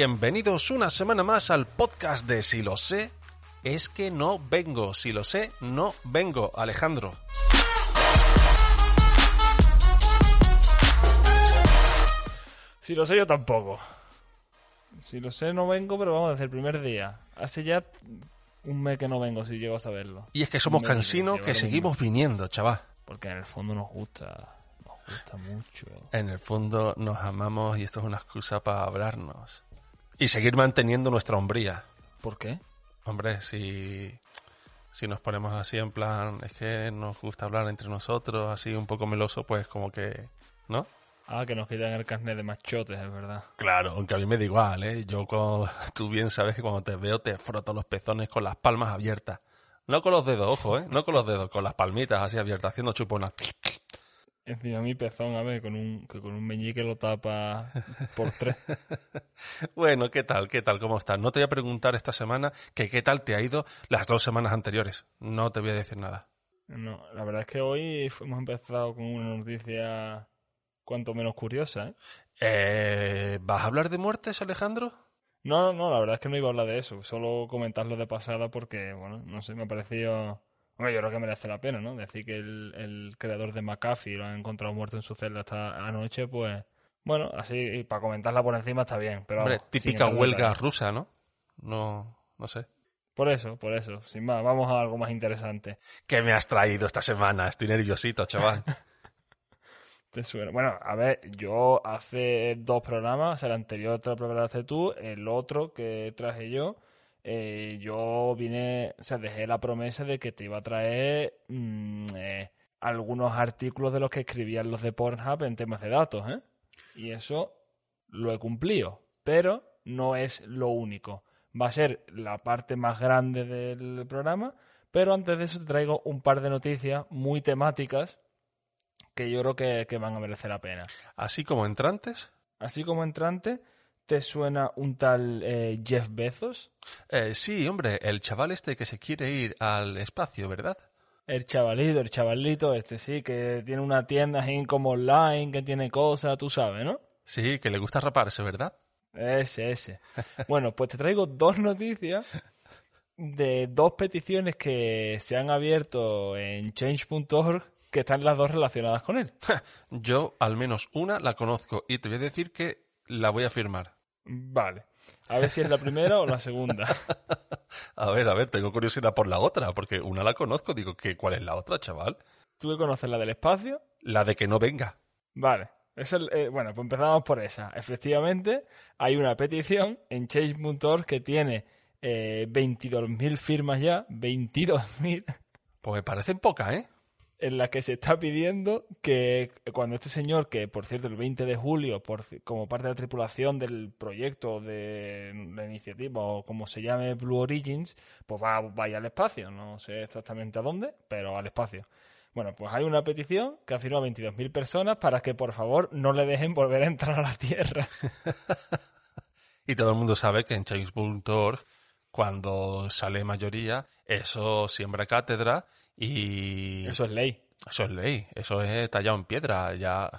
Bienvenidos una semana más al podcast de Si lo sé, es que no vengo. Si lo sé, no vengo. Alejandro. Si lo sé yo tampoco. Si lo sé no vengo, pero vamos, desde el primer día. Hace ya un mes que no vengo, si llego a saberlo. Y es que somos cansinos que vale, seguimos viniendo, chaval. Porque en el fondo nos gusta. Nos gusta mucho. En el fondo nos amamos y esto es una excusa para hablarnos. Y seguir manteniendo nuestra hombría. ¿Por qué? Hombre, si, si nos ponemos así en plan, es que nos gusta hablar entre nosotros, así un poco meloso, pues como que, ¿no? Ah, que nos quitan el carnet de machotes, es verdad. Claro, aunque a mí me da igual, ¿eh? Yo, cuando, tú bien sabes que cuando te veo te froto los pezones con las palmas abiertas. No con los dedos, ojo, ¿eh? No con los dedos, con las palmitas así abiertas, haciendo chuponas. Encima mi pezón, a ver, con un, que con un meñique lo tapa por tres. Bueno, ¿qué tal? ¿Qué tal? ¿Cómo estás? No te voy a preguntar esta semana que qué tal te ha ido las dos semanas anteriores. No te voy a decir nada. No, la verdad es que hoy hemos empezado con una noticia cuanto menos curiosa, ¿eh? Eh, ¿Vas a hablar de muertes, Alejandro? No, no, la verdad es que no iba a hablar de eso, solo comentarlo de pasada porque, bueno, no sé, me ha parecido... Yo creo que merece la pena, ¿no? Decir que el, el creador de McAfee lo han encontrado muerto en su celda esta anoche, pues... Bueno, así, para comentarla por encima está bien, pero... Hombre, vamos, típica huelga rusa, ¿no? No, no sé. Por eso, por eso, sin más, vamos a algo más interesante. ¿Qué me has traído esta semana? Estoy nerviosito, chaval. ¿Te suena? Bueno, a ver, yo hace dos programas, el anterior te lo preparaste tú, el otro que traje yo, eh, yo vine, o sea, dejé la promesa de que te iba a traer mm, eh, algunos artículos de los que escribían los de Pornhub en temas de datos, ¿eh? Y eso lo he cumplido, pero no es lo único. Va a ser la parte más grande del programa, pero antes de eso te traigo un par de noticias muy temáticas que yo creo que, que van a merecer la pena. Así como entrantes. Así como entrante, ¿te suena un tal eh, Jeff Bezos? Eh, sí, hombre, el chaval este que se quiere ir al espacio, ¿verdad? El chavalito, el chavalito este, sí, que tiene una tienda así como online, que tiene cosas, tú sabes, ¿no? Sí, que le gusta raparse, ¿verdad? Ese, ese. Bueno, pues te traigo dos noticias de dos peticiones que se han abierto en change.org que están las dos relacionadas con él. Yo al menos una la conozco y te voy a decir que la voy a firmar. Vale. A ver si es la primera o la segunda. A ver, a ver, tengo curiosidad por la otra, porque una la conozco, digo, que ¿cuál es la otra, chaval? ¿Tú que conoces la del espacio? La de que no venga. Vale. Es el- eh, bueno, pues empezamos por esa. Efectivamente, hay una petición en change.org que tiene eh, 22.000 firmas ya, 22.000, Pues me parecen pocas, ¿eh? En la que se está pidiendo que cuando este señor, que por cierto el 20 de julio, por, como parte de la tripulación del proyecto de la iniciativa o como se llame Blue Origins, pues va, vaya al espacio. No sé exactamente a dónde, pero al espacio. Bueno, pues hay una petición que ha firmado 22.000 personas para que por favor no le dejen volver a entrar a la Tierra. Y todo el mundo sabe que en change.org, cuando sale mayoría, eso siembra cátedra y Eso es ley. eso es ley, eso es tallado en piedra. Ya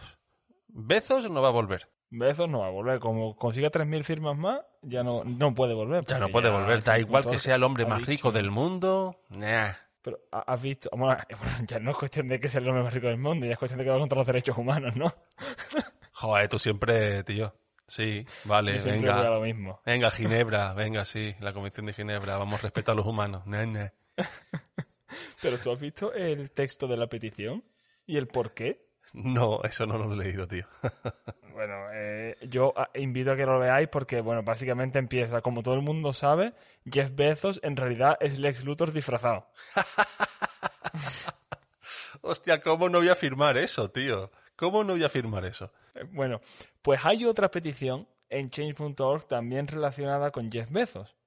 Bezos no va a volver. Bezos no va a volver. Como consiga 3.000 firmas más, ya no, no puede volver. Ya no puede volver. Da igual que sea el hombre más dicho- rico del mundo. Nah. Pero ha- has visto, bueno, ya no es cuestión de que sea el hombre más rico del mundo, ya es cuestión de que va contra los derechos humanos, ¿no? Joder, tú siempre, tío. Sí, vale, Yo venga. lo mismo. Venga, Ginebra, venga, sí, la Convención de Ginebra, vamos a respetar a los humanos. Nah, nah. Pero tú has visto el texto de la petición y el por qué. No, eso no lo he leído, tío. Bueno, eh, yo ah, invito a que lo veáis porque, bueno, básicamente empieza, como todo el mundo sabe, Jeff Bezos en realidad es Lex Luthor disfrazado. Hostia, ¿cómo no voy a firmar eso, tío? ¿Cómo no voy a firmar eso? Eh, Bueno, pues hay otra petición en change.org también relacionada con Jeff Bezos.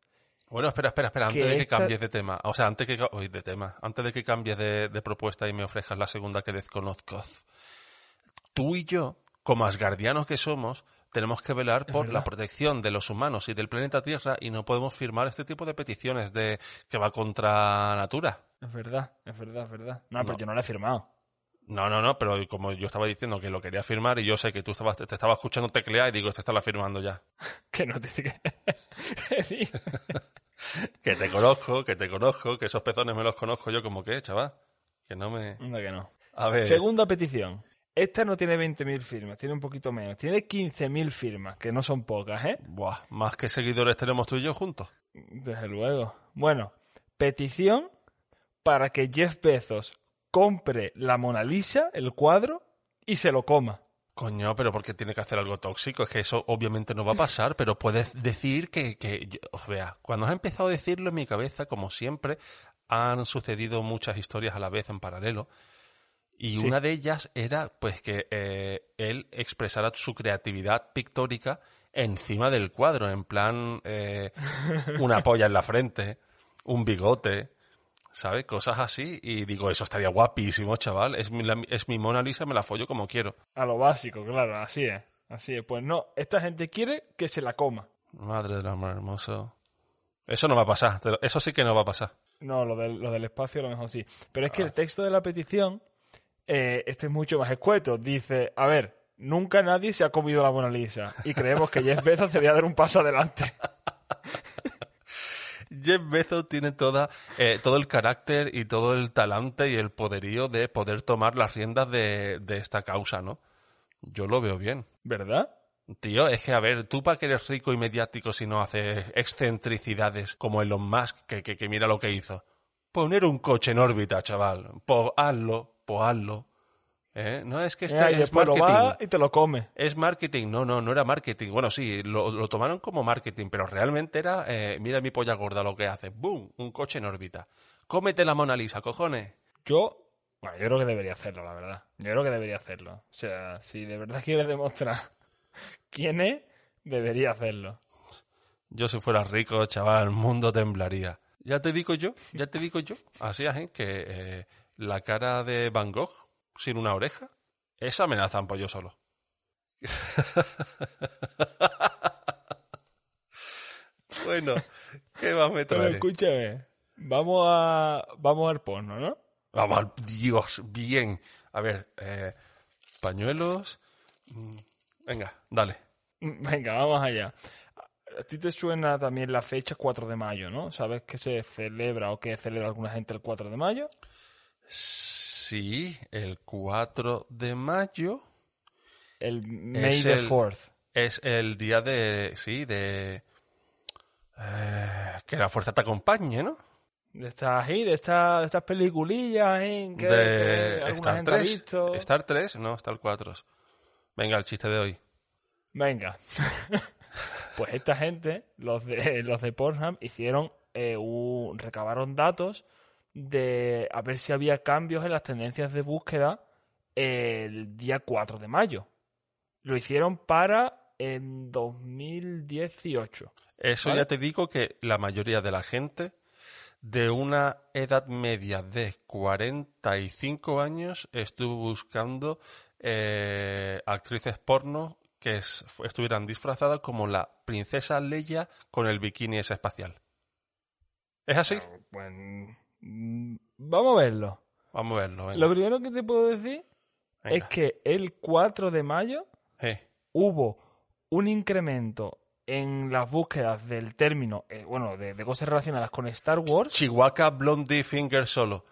Bueno, espera, espera, espera, antes Que de que esta- cambies de tema, o sea, antes que, uy, de tema, antes de que cambies de, de propuesta y me ofrezcas la segunda que desconozco, tú y yo, como asgardianos que somos, tenemos que velar por la protección de los humanos y del planeta Tierra y no podemos firmar este tipo de peticiones de que va contra natura. Es verdad, es verdad, es verdad. No, pero No. yo no la he firmado. No, no, no, pero como yo estaba diciendo que lo quería firmar y yo sé que tú estabas, te estaba escuchando teclear y digo, este está la firmando ya. Que no te... Que... te conozco, que te conozco, que esos pezones me los conozco yo como que, chaval. Que no me... Anda que no. A ver, Segunda petición. Esta no tiene 20.000 firmas, tiene un poquito menos. Tiene 15.000 firmas, que no son pocas, ¿eh? buah, más que seguidores tenemos tú y yo juntos. Desde luego. Bueno, petición para que Jeff Bezos compre la Mona Lisa, el cuadro, y se lo coma. Coño, pero porque tiene que hacer algo tóxico, es que eso obviamente no va a pasar, pero puedes decir que, que yo- os vea, cuando has empezado a decirlo en mi cabeza, como siempre, han sucedido muchas historias a la vez en paralelo, y Sí. una de ellas era pues que eh, él expresara su creatividad pictórica encima del cuadro, en plan eh, una polla en la frente, un bigote, ¿sabes? Cosas así, y digo, eso estaría guapísimo, chaval, es mi, la- es mi Mona Lisa, me la follo como quiero. A lo básico, claro, así es. Así es. Pues no, esta gente quiere que se la coma. Madre del amor hermoso. Eso no va a pasar. Eso sí que no va a pasar. No, lo del, lo del espacio a lo mejor sí. Pero es que el texto de la petición, eh, este es mucho más escueto. Dice, a ver, nunca nadie se ha comido la Mona Lisa. Y creemos que Jeff Bezos debería dar un paso adelante. Jeff Bezos tiene toda, eh, todo el carácter y todo el talante y el poderío de poder tomar las riendas de, de esta causa, ¿no? Yo lo veo bien. ¿Verdad? Tío, es que a ver, tú para que eres rico y mediático si no haces excentricidades como Elon Musk, que, que, que mira lo que hizo. Poner un coche en órbita, chaval. Pues hazlo, pues hazlo. ¿Eh? No es que esto Mira, y es después lo marketing. va y te lo come. Es marketing, no, no, no era marketing. Bueno, sí, lo, lo tomaron como marketing, pero realmente era, eh, mira mi polla gorda lo que hace. ¡Boom! Un coche en órbita. Cómete la Mona Lisa, cojones. Yo, bueno, yo creo que debería hacerlo, la verdad. Yo creo que debería hacerlo. O sea, si de verdad quieres demostrar quién es, debería hacerlo. Yo si fuera rico, chaval, el mundo temblaría. Ya te digo yo, ya te digo yo, así es, que eh, la cara de Van Gogh sin una oreja, esa me la zampo yo solo. bueno, ¿qué más me Pero trae? escúchame, vamos a, vamos al porno, ¿no? Vamos, al- Dios, bien. A ver, eh, pañuelos. Mm, Venga, dale. Venga, vamos allá. A ti te suena también la fecha 4 de mayo, ¿no? ¿Sabes que se celebra o que celebra alguna gente el 4 de mayo? Sí, el 4 de mayo El May the el- 4th. es el día de. Sí, de. eh, que la fuerza te acompañe, ¿no? De estas ahí, de, estas de estas peliculillas, ¿eh? Que, que de alguna Star gente ha 3. visto. Star 3, no, Star 4. Venga, el chiste de hoy. Venga. pues esta gente, los de, los de Pornhub, hicieron eh, un- recabaron datos de a ver si había cambios en las tendencias de búsqueda el día 4 de mayo. Lo hicieron para en 2018. Eso ¿Vale? ya te digo que la mayoría de la gente de una edad media de 45 años estuvo buscando eh, actrices porno que es- estuvieran disfrazadas como la princesa Leia con el bikini ese espacial. ¿Es así? Pues, mm, vamos a verlo. Vamos a verlo. venga. Lo primero que te puedo decir es que el 4 de mayo hubo un incremento en las búsquedas del término, eh, bueno, de, de cosas relacionadas con Star Wars, Chihuahua Blondie Finger solo.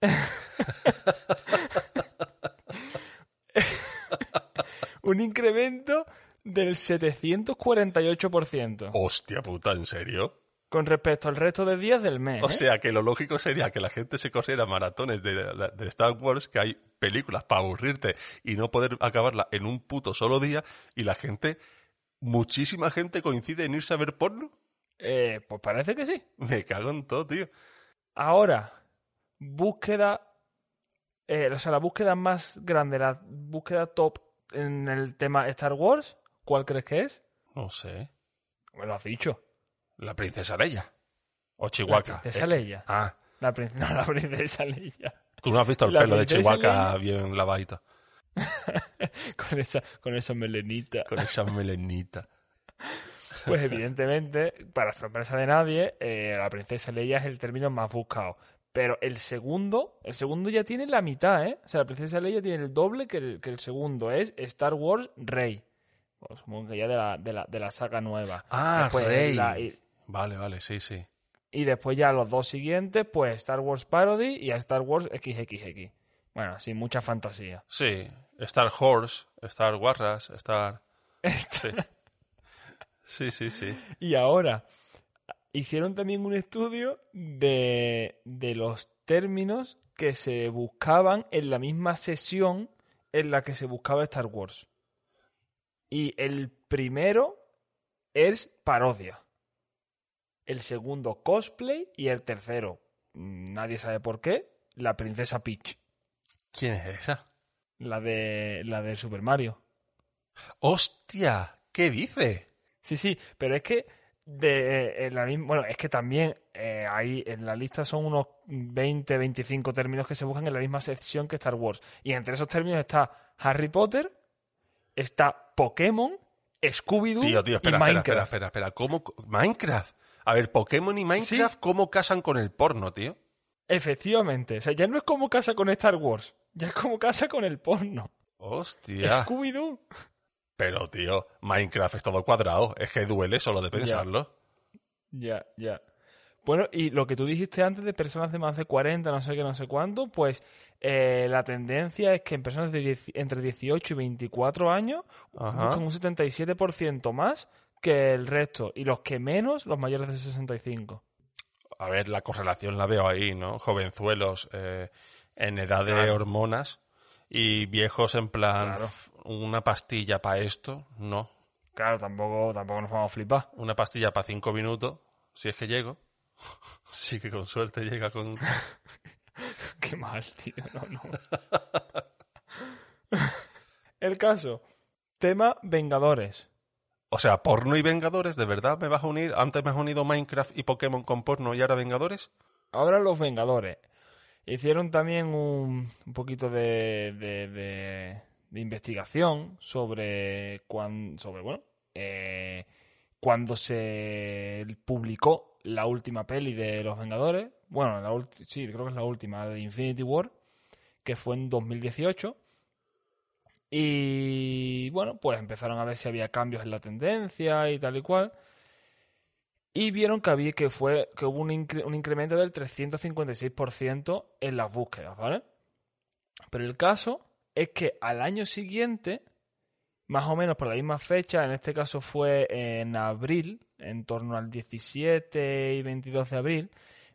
un incremento del 748% Hostia puta, ¿en serio? Con respecto al resto de días del mes. O ¿eh? sea que lo lógico sería que la gente se corriera maratones de, de Star Wars, que hay películas para aburrirte y no poder acabarla en un puto solo día, y la gente, muchísima gente coincide en irse a ver porno. Eh, pues parece que sí. Me cago en todo, tío. Ahora, búsqueda, eh, o sea, la búsqueda más grande, la búsqueda top en el tema Star Wars, ¿cuál crees que es? No sé. Me lo has dicho. La princesa Leia. O Chihuahua. La princesa Leia. Ah, La, prin- no, la princesa Leia. tú no has visto el La pelo de Chihuahua bien lavadito. con esa, con esa melenita. Con esa melenita. Pues evidentemente, para sorpresa de nadie, eh, la princesa Leia es el término más buscado. Pero el segundo, el segundo ya tiene la mitad, ¿eh? O sea, la princesa Leia tiene el doble que el, que el segundo. Es Star Wars Rey. Pues supongo que ya de la, de la, de la saga nueva. Ah, Después Rey. la- y, Vale, vale, sí, sí. y después ya los dos siguientes, pues Star Wars Parody y a Star Wars XXX. Bueno, sin mucha fantasía. Sí, Star Horse, Star Warras, Star... Sí. Sí, sí, sí. Y ahora, hicieron también un estudio de, de los términos que se buscaban en la misma sesión en la que se buscaba Star Wars. Y el primero es parodia. El segundo, cosplay. Y el tercero, nadie sabe por qué, la princesa Peach. ¿Quién es esa? La de, la de Super Mario. ¡Hostia! ¿Qué dice? Sí, sí, pero es que de eh, en la misma, bueno, es que también eh, ahí en la lista son unos 20, 25 términos que se buscan en la misma sección que Star Wars. Y entre esos términos está Harry Potter, está Pokémon, Scooby-Doo Tío, tío, y Minecraft. espera, espera, espera. ¿Cómo? Minecraft. A ver, Pokémon y Minecraft, ¿cómo casan con el porno, tío? Efectivamente, o sea, ya no es como casa con Star Wars, ya es como casa con el porno. Hostia. Scooby-Doo. Pero, tío, Minecraft es todo cuadrado. Es que duele solo de pensarlo. Ya, ya. Bueno, y lo que tú dijiste antes de personas de más de 40, no sé qué, no sé cuánto, pues eh, la tendencia es que en personas de 10 entre 18 y 24 años Ajá. buscan un 77% más que el resto, y los que menos, los mayores de 65. A ver, la correlación la veo ahí, ¿no? Jovenzuelos eh, en edad de Claro. hormonas y viejos en plan Claro. "F- una pastilla para esto, no. Claro, tampoco, tampoco nos vamos a flipar. Una pastilla para cinco minutos, si es que llego. sí que con suerte llega con... Qué mal, tío, no, no. el caso, tema Vengadores. O sea, porno y Vengadores, ¿de verdad me vas a unir? Antes me has unido Minecraft y Pokémon con porno y ahora Vengadores. Ahora los Vengadores. Hicieron también un, un poquito de, de, de- investigación sobre, cuan- sobre bueno, eh, cuando se publicó la última peli de los Vengadores. Bueno, la sí, creo que es la última, la de Infinity War, que fue en 2018. Y bueno, pues empezaron a ver si había cambios en la tendencia y tal y cual. Y vieron que había que fue que hubo un, un incremento del 356% en las búsquedas, ¿vale? Pero el caso es que al año siguiente, más o menos por la misma fecha, en este caso fue en abril, en torno al 17 y 22 de abril,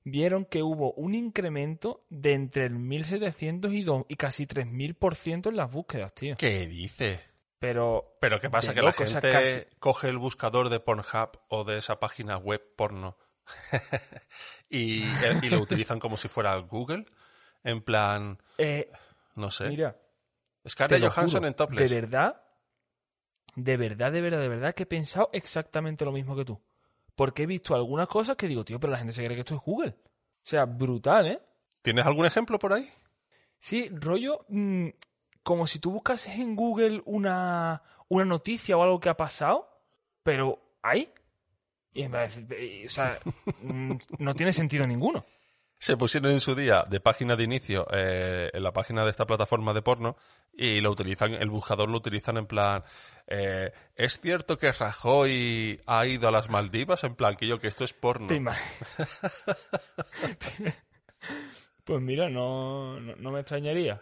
vieron que hubo un incremento de entre el 1700 y, do- y casi 3000% en las búsquedas, tío. ¿Qué dice? Pero Pero ¿qué pasa? Que loco, la o sea, gente casi- coge el buscador de Pornhub o de esa página web porno y, eh, y lo utilizan como si fuera Google. En plan, eh, no sé. mira, Scarlett Johansson juro, en topless. De verdad, de verdad, de verdad, de verdad que he pensado exactamente lo mismo que tú. Porque he visto algunas cosas que digo, tío, pero la gente se cree que esto es Google. O sea, brutal, ¿eh? ¿Tienes algún ejemplo por ahí? Sí, rollo, mm, como si tú buscases en Google una, una noticia o algo que ha pasado, pero hay. Y en vez de- y, o sea, mm, no tiene sentido ninguno. Se pusieron en su día de página de inicio eh, en la página de esta plataforma de porno y lo utilizan, el buscador lo utilizan en plan, eh, ¿es cierto que Rajoy ha ido a las Maldivas? En plan, que yo que esto es porno. ¿Te ima- pues mira, no, no, no me extrañaría.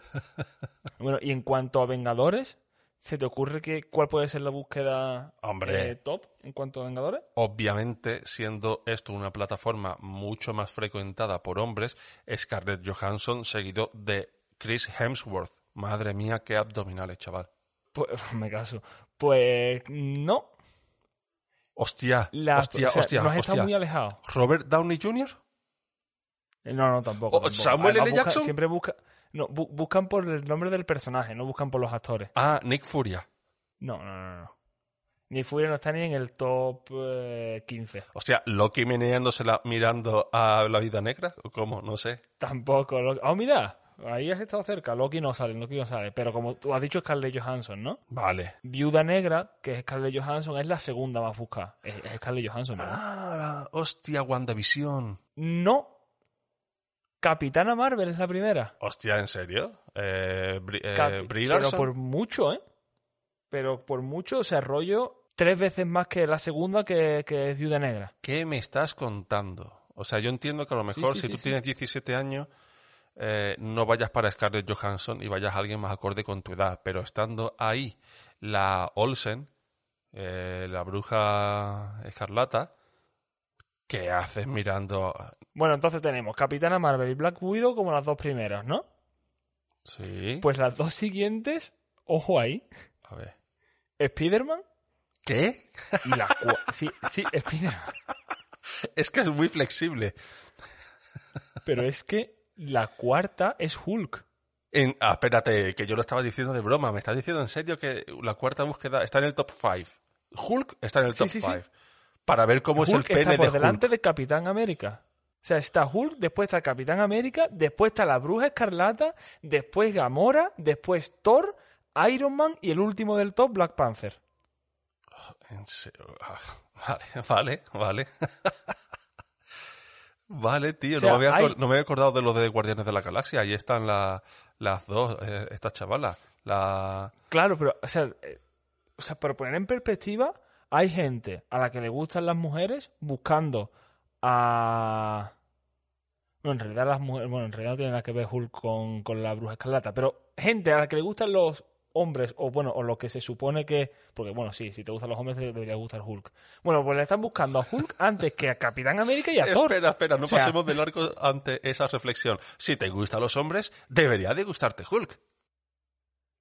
Bueno, y en cuanto a Vengadores, ¿se te ocurre que cuál puede ser la búsqueda Hombre. eh, top en cuanto a Vengadores? Obviamente, siendo esto una plataforma mucho más frecuentada por hombres, Scarlett Johansson seguido de Chris Hemsworth. Madre mía, qué abdominales, chaval. Pues me caso. Pues no. Hostia, La, hostia, o sea, hostia, nos está hostia. muy alejado. ¿Robert Downey Jr.? No, no, tampoco. ¿O tampoco. Samuel L. Busca- Jackson? Siempre busca, no, bu- buscan por el nombre del personaje, no buscan por los actores. Ah, Nick Furia. No, no, no. no. Ni Furia no está ni en el top eh, 15. Hostia, Loki meneándosela mirando a la vida negra, ¿o cómo? No sé. Tampoco. Lo... Oh, mira, ahí has estado cerca. Loki no sale, Loki no sale. Pero como tú has dicho, Scarlett Johansson, ¿no? Vale. Viuda Negra, que es Scarlett Johansson, es la segunda más buscada. Es, es Scarlett Johansson. Ah, hostia, WandaVision. No. Capitana Marvel es la primera. Hostia, ¿en serio? Eh, Bri- eh, pero por mucho, ¿eh? Pero por mucho, o sea, rollo tres veces más que la segunda que, que es Viuda Negra. ¿Qué me estás contando? O sea, yo entiendo que a lo mejor sí, si sí, tú tienes 17 años, eh, no vayas para Scarlett Johansson y vayas a alguien más acorde con tu edad. Pero estando ahí la Olsen, eh, la bruja escarlata, ¿qué haces mirando? Bueno, entonces tenemos Capitana Marvel y Black Widow como las dos primeras, ¿no? Sí. Pues las dos siguientes, ojo ahí, a ver. Spider-Man ¿Qué? y la Sí, sí, Spider-Man. Es que es muy flexible. Pero es que la cuarta es Hulk. En- ah, espérate, que yo lo estaba diciendo de broma. ¿Me estás diciendo en serio que la cuarta búsqueda está en el top 5? Hulk está en el Sí, top sí, 5. sí. Para ver cómo Hulk es el está pene por de delante de Capitán América. O sea, está Hulk, después está Capitán América, después está la Bruja Escarlata, después Gamora, después Thor, Iron Man y el último del top, Black Panther. Serio. Ah, Vale, vale, vale. vale, tío. O sea, no, me había, hay- no me había acordado de lo de Guardianes de la Galaxia. Ahí están la- las dos, eh, estas chavalas. La... Claro, pero, o sea, eh, o sea, para poner en perspectiva, hay gente a la que le gustan las mujeres buscando a... Bueno, en realidad las mujeres, bueno, en realidad no tiene nada que ver Hulk con, con la bruja escarlata, pero gente a la que le gustan los hombres, o bueno, o lo que se supone que... Porque bueno, sí, si te gustan los hombres te debería gustar Hulk. Bueno, pues le están buscando a Hulk antes que a Capitán América y a Thor. Espera, espera, no O sea- pasemos de largo ante esa reflexión. Si te gustan los hombres, debería de gustarte Hulk.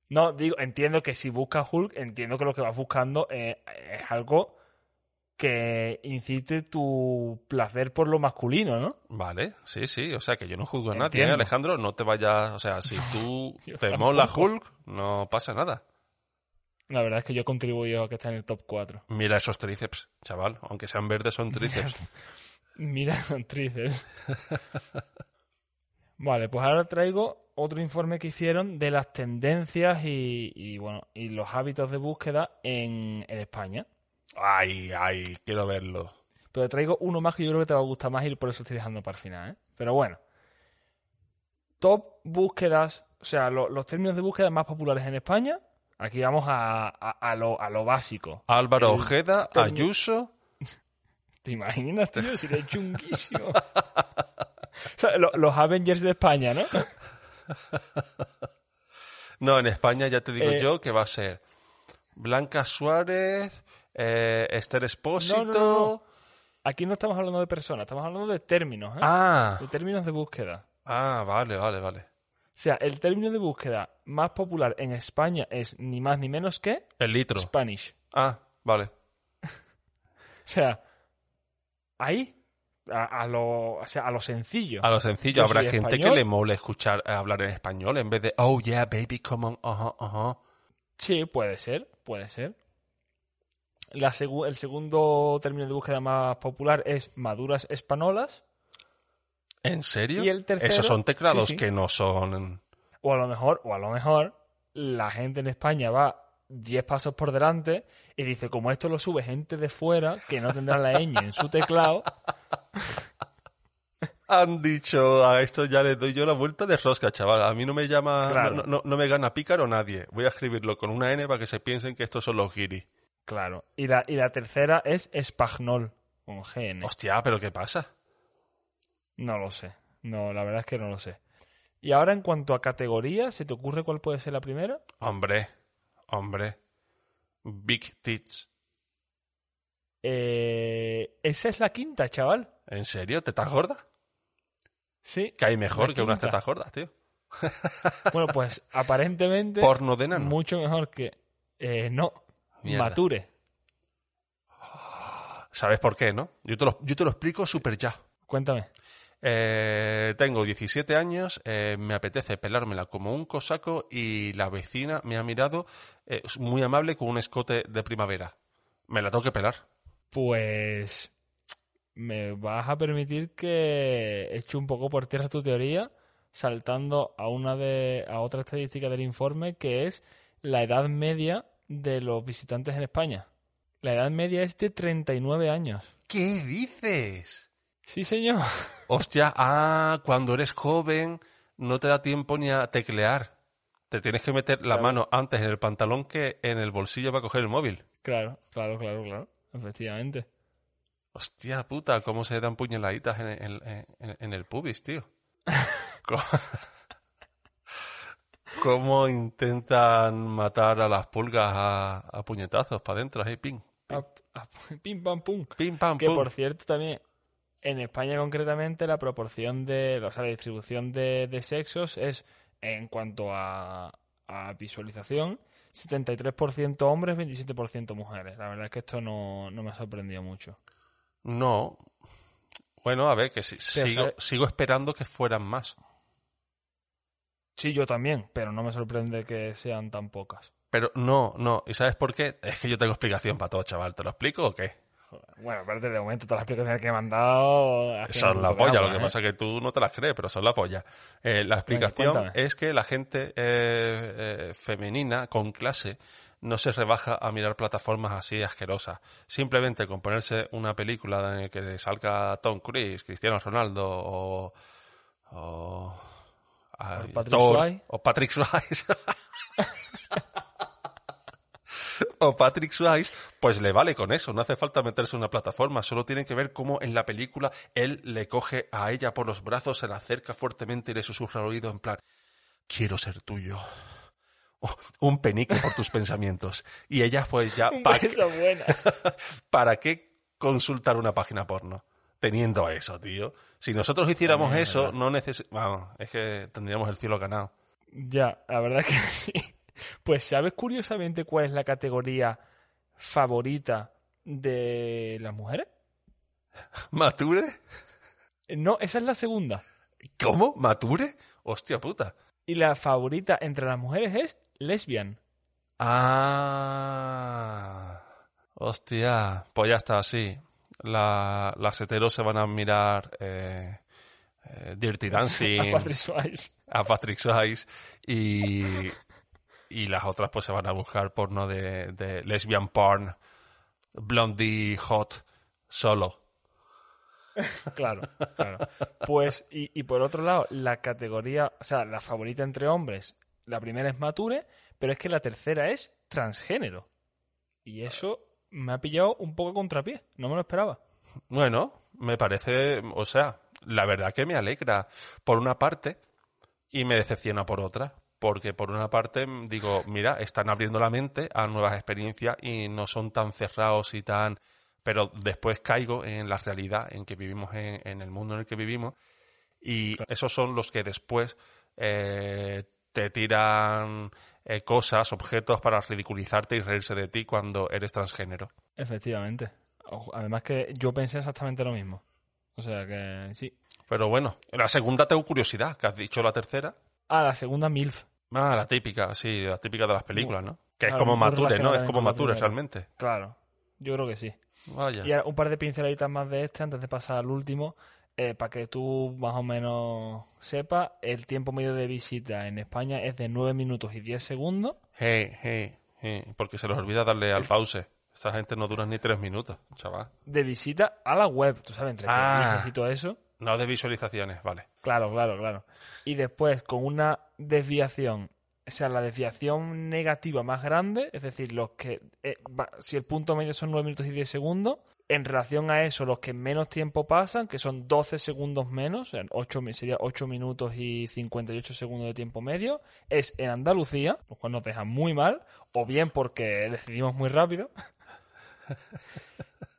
No, digo, entiendo que si buscas Hulk, entiendo que lo que vas buscando eh, es algo que incite tu placer por lo masculino, ¿no? Vale, sí, sí. O sea, que yo no juzgo a nadie. ¿eh, Alejandro. No te vayas... O sea, si tú te mola Hulk, no pasa nada. La verdad es que yo contribuyo a que esté en el top 4. Mira esos tríceps, chaval. Aunque sean verdes, son tríceps. Mira, tríceps. Vale, pues ahora traigo otro informe que hicieron de las tendencias y, y, bueno y los hábitos de búsqueda en, en España. Ay, ay, quiero verlo. Pero traigo uno más que yo creo que te va a gustar más y por eso lo estoy dejando para el final, ¿eh? Pero bueno. Top búsquedas, o sea, lo- los términos de búsqueda más populares en España. Aquí vamos a, a- a lo, a lo básico. Álvaro El Ojeda, Ayuso. ¿Te imaginas, tío? Sería chunguísimo. o sea, lo- los Avengers de España, ¿no? No, en España ya te digo Eh, yo que va a ser Blanca Suárez, eh, Esther Espósito. No, no. Aquí no estamos hablando de personas, estamos hablando de términos, ¿eh? Ah, De términos de búsqueda. ah, vale, vale, vale. O sea, el término de búsqueda más popular en España es ni más ni menos que El litro. Spanish. Ah, vale. O sea, ahí, a, a lo, o sea, a lo sencillo. A lo sencillo, Yo habrá gente español. que le mole escuchar eh, hablar en español en vez de oh yeah, baby, come on, ajá, ajá. Sí, puede ser, puede ser. La segu- el segundo término de búsqueda más popular es maduras espanolas. ¿En serio? Y el tercero- Esos son teclados sí, sí. que no son. O a lo mejor, o a lo mejor, la gente en España va 10 pasos por delante y dice, como esto lo sube gente de fuera, que no tendrá la ñ en su teclado, Han dicho a esto ya le doy yo la vuelta de rosca, chaval. A mí no me llama, Claro. no, no- no me gana pícaro nadie. Voy a escribirlo con una N para que se piensen que estos son los guiris. claro. Y la, y la tercera es espagnol, con GN. Hostia, pero ¿qué pasa? No lo sé. No, la verdad es que no lo sé. Y ahora en cuanto a categoría, ¿se te ocurre cuál puede ser la primera? Hombre, hombre. Big tits. Eh, esa es la quinta, chaval. ¿En serio? ¿Tetas gordas? Sí. Que hay mejor que unas tetas gordas, tío. Bueno, pues aparentemente Porno de nano. mucho mejor que... eh, no, Mierda. mature. ¿Sabes por qué, no? Yo te lo, yo te lo explico súper ya. Cuéntame. Eh, tengo 17 años, eh, me apetece pelármela como un cosaco y la vecina me ha mirado muy amable con un escote de primavera. Me la tengo que pelar. Pues me vas a permitir que eche un poco por tierra tu teoría, saltando a una de a otra estadística del informe que es la edad media de los visitantes en España. La edad media es de 39 años. ¿Qué dices? Sí, señor. Hostia, ah, cuando eres joven no te da tiempo ni a teclear. Te tienes que meter la Claro. mano antes en el pantalón que en el bolsillo para coger el móvil. Claro, claro, claro, claro. Efectivamente. Hostia puta, cómo se dan puñaladitas en, en- en- en el pubis, tío. ¿Cómo intentan matar a las pulgas a, a puñetazos para adentro? Ahí, ping, Pim, pam, pum. pim, pam, Que pum. por cierto también, en España concretamente, la proporción de, o sea, la distribución de, de sexos es, en cuanto a, a visualización, 73% hombres, 27% mujeres. La verdad es que esto no, no me ha sorprendido mucho. No. Bueno, a ver, que si- sigo, sigo esperando que fueran más. Sí, yo también, pero no me sorprende que sean tan pocas. Pero no, no. ¿Y sabes por qué? Es que yo tengo explicación para todo, chaval. ¿Te lo explico o qué? Bueno, aparte de momento todas las explicaciones que me han dado... hacen Son la polla, lo que ¿eh? pasa es que tú no te las crees, pero son la polla. Eh, la explicación es que la gente eh, eh, femenina con clase no se rebaja a mirar plataformas así asquerosas. Simplemente con ponerse una película en la que salga Tom Cruise, Cristiano Ronaldo o... o ay, Patrick Thor, o Patrick Swayze. o Patrick Swayze, pues le vale con eso, no hace falta meterse en una plataforma, solo tiene que ver cómo en la película él le coge a ella por los brazos, se la acerca fuertemente y le susurra al oído en plan, quiero ser tuyo. Un penique por tus pensamientos. Y ella pues ya, ¿para beso buena. ¿para qué consultar una página porno? Teniendo eso, tío. Si nosotros hiciéramos También eso, no neces... Vamos, es que tendríamos el cielo ganado. Ya, la verdad que sí. Pues ¿sabes curiosamente cuál es la categoría favorita de las mujeres? ¿Mature? No, esa es la segunda. ¿Cómo? ¿Mature? Hostia puta. Y la favorita entre las mujeres es lesbian. Ah. Hostia. Pues ya está, sí. La, las heteros se van a mirar eh, eh, Dirty Dancing, A Patrick Swayze. a Patrick Swayze y, y las otras pues se van a buscar porno de, de lesbian porn, blondie hot, solo. Claro, claro. Pues, y, y por otro lado, la categoría, o sea, la favorita entre hombres, la primera es mature, pero es que la tercera es transgénero. Y eso me ha pillado un poco a contrapié, no me lo esperaba. Bueno, me parece, o sea, la verdad que me alegra por una parte y me decepciona por otra. Porque por una parte mm, digo, mira, están abriendo la mente a nuevas experiencias y no son tan cerrados y tan... Pero después caigo en la realidad en que vivimos en, en el mundo en el que vivimos y esos son los que después eh, te tiran eh, cosas, objetos para ridiculizarte y reírse de ti cuando eres transgénero. Efectivamente. Además que yo pensé exactamente lo mismo. O sea que sí. Pero bueno, la segunda tengo curiosidad, que has dicho la tercera. Ah, la segunda MILF. Ah, la típica, sí, la típica de las películas, ¿no? Que es como Mature, ¿no? Es como Mature realmente. Claro. Yo creo que sí. Vaya. Y un par de pinceladitas más de este antes de pasar al último, eh, para que tú más o menos sepas, el tiempo medio de visita en España es de 9 minutos y 10 segundos. Hey, hey, hey, porque se les olvida darle al pause. Esta gente no dura ni tres minutos, chaval. de visita a la web, tú sabes, entre Ah. todo eso. No de visualizaciones, vale. Claro, claro, claro. Y después con una desviación, o sea, la desviación negativa más grande, es decir, los que eh, va- si el punto medio son 9 minutos y 10 segundos, en relación a eso, los que menos tiempo pasan, que son 12 segundos menos, o sea, 8, mi- sería 8 minutos y 58 segundos de tiempo medio, es en Andalucía, lo cual nos deja muy mal, o bien porque decidimos muy rápido.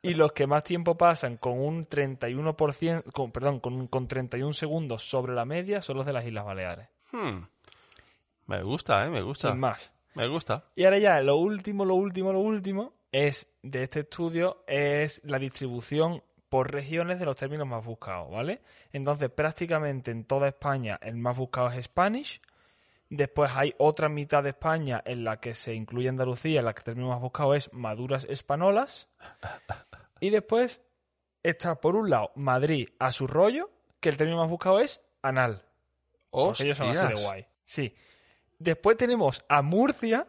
Y los que más tiempo pasan con un 31%, con, perdón, con, con 31 segundos sobre la media son los de las Islas Baleares. Hmm. Me gusta, ¿eh? Me gusta. Sin más. Me gusta. Y ahora ya, lo último, lo último, lo último es de este estudio es la distribución por regiones de los términos más buscados, ¿vale? Entonces, prácticamente en toda España el más buscado es Spanish. Después hay otra mitad de España en la que se incluye Andalucía, en la que el término más buscado es maduras españolas. Y después está, por un lado, Madrid a su rollo, que el término más buscado es anal. Porque ellos son así de guay. Sí. Después tenemos a Murcia,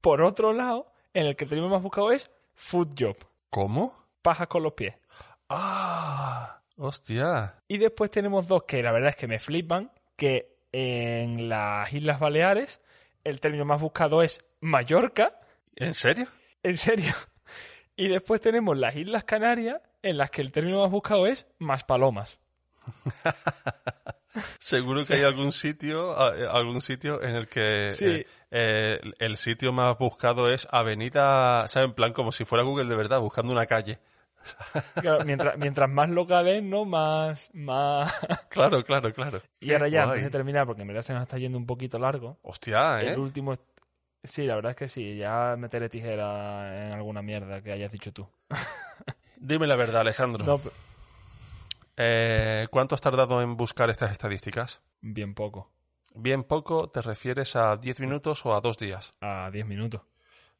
por otro lado, en el que tenemos más buscado es food job. ¿Cómo? Pajas con los pies. Ah, Hostia. Y después tenemos dos que la verdad es que me flipan, que en las Islas Baleares el término más buscado es Mallorca. ¿En serio? En serio. Y después tenemos las Islas Canarias, en las que el término más buscado es más palomas. Seguro que hay algún sitio, eh, algún sitio en el que Sí. eh, eh, el sitio más buscado es Avenida, ¿sabes? En plan como si fuera Google de verdad, buscando una calle. Claro, mientras, mientras más locales, ¿no? Más, más... Claro, claro, claro. Y ahora ya, Guay. antes de terminar, porque en verdad se nos está yendo un poquito largo, Hostia, ¿eh? el último... Sí, la verdad es que sí, ya meteré tijera en alguna mierda que hayas dicho tú. Dime la verdad, Alejandro. No, pero- Eh, ¿Cuánto has tardado en buscar estas estadísticas? bien poco, Bien poco, ¿te refieres a 10 minutos o a dos días? a 10 minutos.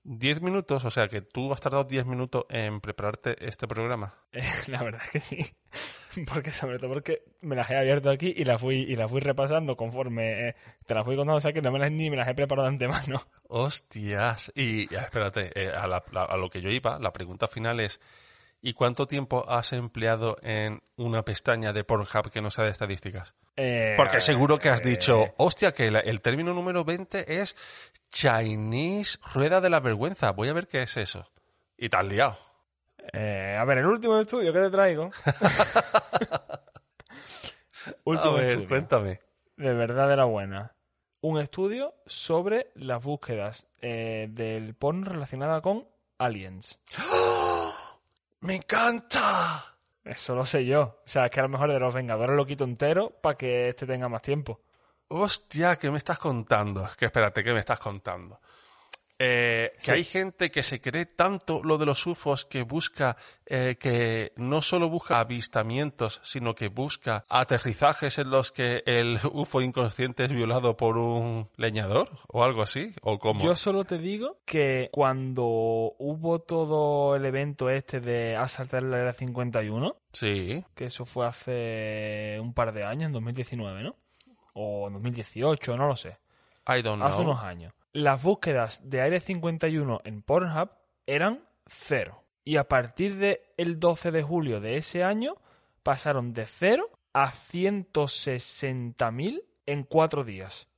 10 minutos, o sea que tú has tardado 10 minutos en prepararte este programa. Eh, la verdad es que sí. Porque sobre todo porque me las he abierto aquí y las fui, y las fui repasando conforme eh, te las fui contando, o sea que no me las, ni me las he preparado de antemano. Hostias. Y espérate, eh, a, la- la- a lo que yo iba, la pregunta final es, ¿y cuánto tiempo has empleado en una pestaña de Pornhub que no sea de estadísticas? Eh, Porque seguro que has eh, dicho, hostia, que la- el término número 20 es Chinese Rueda de la Vergüenza. Voy a ver qué es eso. Y te has liado. eh, a ver, el último estudio que te traigo. último a ver, estudio. cuéntame. De verdad de la buena. Un estudio sobre las búsquedas del porno relacionada con aliens. ¡Me encanta! Eso lo sé yo. O sea, es que a lo mejor de los Vengadores lo quito entero para que este tenga más tiempo. Hostia, ¿qué me estás contando? Que espérate, ¿qué me estás contando? Eh, que Sí. hay gente que se cree tanto lo de los UFOs que busca, eh, que no solo busca avistamientos, sino que busca aterrizajes en los que el UFO inconsciente es violado por un leñador o algo así, o como. Yo solo te digo que cuando hubo todo el evento este de asaltar la era 51, Sí, que eso fue hace un par de años, en 2019, ¿no? O en 2018, no lo sé. I don't know. Hace unos años. Las búsquedas de Área 51 en Pornhub eran cero. Y a partir del 12 de julio de ese año pasaron de cero a 160.000 en cuatro días.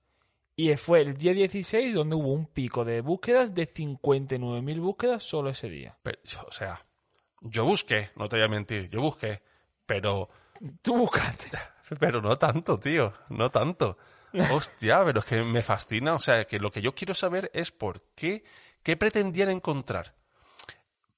Y fue el día 16 donde hubo un pico de búsquedas de 59.000 búsquedas solo ese día. Pero, o sea, yo busqué, no te voy a mentir, yo busqué, pero Tú buscaste. Pero no tanto, tío, no tanto. Hostia, pero es que me fascina. O sea, que lo que yo quiero saber es por qué, qué pretendían encontrar.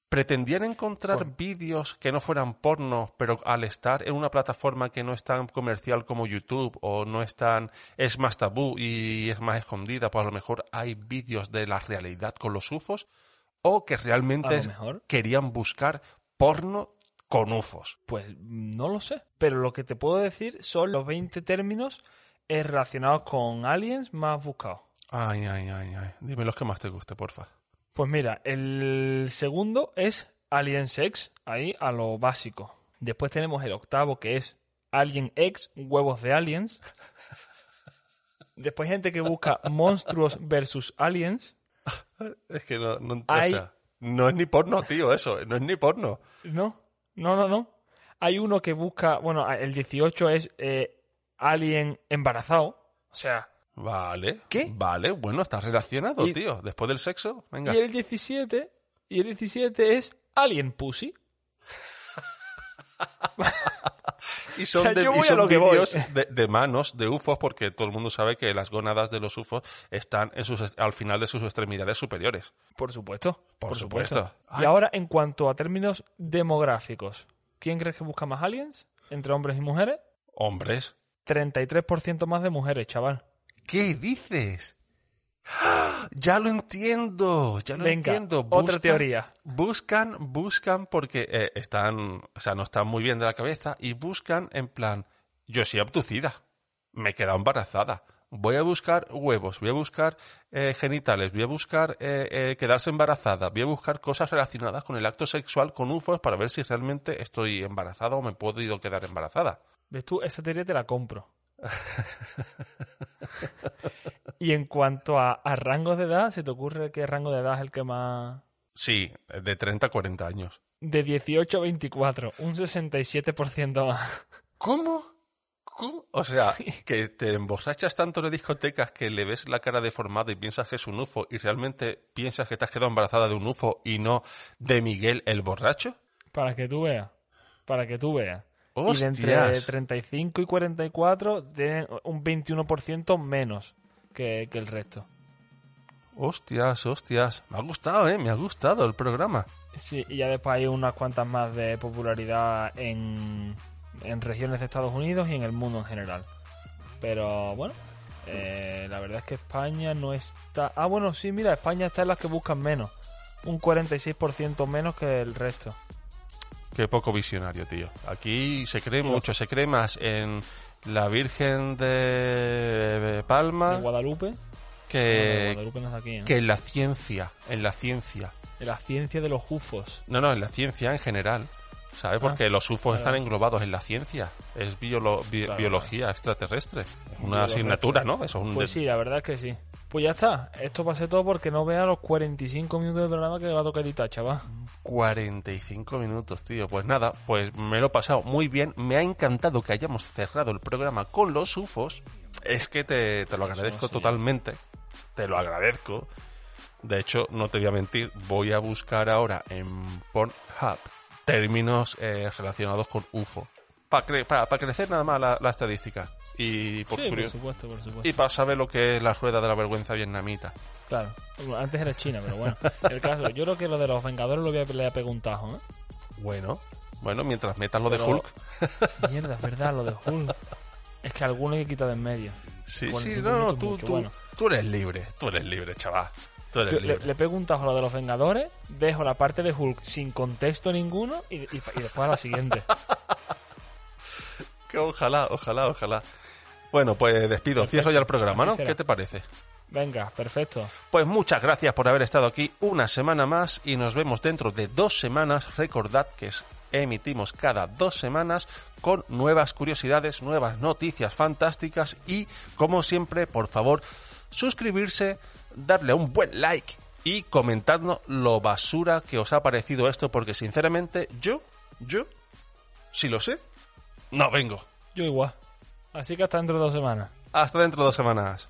¿Pretendían encontrar Bueno. vídeos que no fueran porno, pero al estar en una plataforma que no es tan comercial como YouTube o no es tan, es más tabú y es más escondida, pues a lo mejor hay vídeos de la realidad con los UFOs? ¿O que realmente querían buscar porno con UFOs? Pues no lo sé. Pero lo que te puedo decir son los 20 términos eh, relacionados con aliens más buscados. Ay, ay, ay, ay. Dime los que más te guste, porfa. Pues mira, el segundo es Alien Sex, ahí a lo básico. Después tenemos el octavo que es Alien X, huevos de aliens. Después gente que busca monstruos versus aliens. Es que no, no, o Hay- sea, no es ni porno, tío, eso. No es ni porno. No, no, no, no. Hay uno que busca, bueno, el 18 es eh, Alien embarazado. O sea, Vale. ¿Qué? Vale, bueno, está relacionado, Y- tío. Después del sexo, venga. y el 17, y el 17 es Alien Pussy. Y son, O sea, de, y son vídeos de, de manos de UFOs, porque todo el mundo sabe que las gónadas de los UFOs están en sus, al final de sus extremidades superiores. Por supuesto. Por supuesto. Y ahora, en cuanto a términos demográficos, ¿quién crees que busca más aliens entre hombres y mujeres? Hombres. 33% más de mujeres, chaval. ¿Qué dices? ¡Ah! Ya lo entiendo, ya lo Venga, entiendo. otra teoría. Buscan, buscan porque eh, están, o sea, no están muy bien de la cabeza y buscan en plan, yo soy abducida, me he quedado embarazada, voy a buscar huevos, voy a buscar eh, genitales, voy a buscar eh, eh, quedarse embarazada, voy a buscar cosas relacionadas con el acto sexual con UFOs para ver si realmente estoy embarazada o me puedo quedar embarazada. ¿Ves tú? Esa teoría te la compro. y en cuanto a, a rangos de edad, ¿se te ocurre qué rango de edad es el que más...? Sí, de 30 a 40 años. de 18 a 24, un 67% más. ¿Cómo? ¿Cómo? O sea, que te emborrachas tanto de discotecas que le ves la cara deformada y piensas que es un UFO y realmente piensas que te has quedado embarazada de un UFO y no de Miguel el borracho. Para que tú veas. Para que tú veas. Y de Hostias. entre 35 y 44 tienen un 21% menos que, que el resto. Hostias, hostias. Me ha gustado, ¿eh? Me ha gustado el programa. Sí, y ya después hay unas cuantas más de popularidad en, en regiones de Estados Unidos y en el mundo en general. Pero bueno, eh, la verdad es que España no está... Ah, bueno, sí, mira, España está en las que buscan menos. Un 46% menos que el resto. Qué poco visionario, tío. Aquí se cree mucho, se cree más en la Virgen de Palma ¿De Guadalupe? No, que, Guadalupe no es aquí, ¿no? que en la ciencia, en la ciencia. De la ciencia de los UFOs. No, no, en la ciencia en general. ¿Sabes? Porque los UFOs claro. están englobados en la ciencia. Es biolo- bi- Claro, biología extraterrestre. Es una asignatura, ¿no? Eso es un... Pues sí, la verdad es que sí. Pues ya está. Esto ser todo porque no vea los 45 minutos de programa que va a tocar editar, chaval. 45 minutos, tío. Pues nada, pues me lo he pasado muy bien. Me ha encantado que hayamos cerrado el programa con los UFOs. Es que te, te lo agradezco sí. totalmente. Te lo agradezco. De hecho, no te voy a mentir, voy a buscar ahora en Pornhub términos eh, relacionados con UFO. Para crecer nada más la, la estadística. Y por, sí, por supuesto, por supuesto. y para saber lo que es la rueda de la vergüenza vietnamita. Claro. Antes era China, pero bueno. El caso, yo creo que lo de los Vengadores lo voy a, le voy a pegar un tajo, ¿eh? Bueno, bueno, mientras metas lo de Hulk. Mierda, es verdad, lo de Hulk. Es que alguno hay que quitar de en medio. Sí, sí, no, no, tú, tú, bueno. tú eres libre, tú eres libre, chaval. Le, le pego un tajo a lo de los Vengadores, dejo la parte de Hulk sin contexto ninguno y, y- y después a la siguiente. Que ojalá, ojalá, ojalá. Bueno, pues despido, cierro ya el programa, Así ¿no? será. ¿Qué te parece? Venga, perfecto. Pues muchas gracias por haber estado aquí una semana más y nos vemos dentro de dos semanas. Recordad que emitimos cada dos semanas con nuevas curiosidades, nuevas noticias fantásticas y, como siempre, por favor, suscribirse, darle un buen like y comentarnos lo basura que os ha parecido esto porque sinceramente yo, yo, si lo sé, no vengo. Yo igual. Así que hasta dentro de dos semanas. Hasta dentro de dos semanas.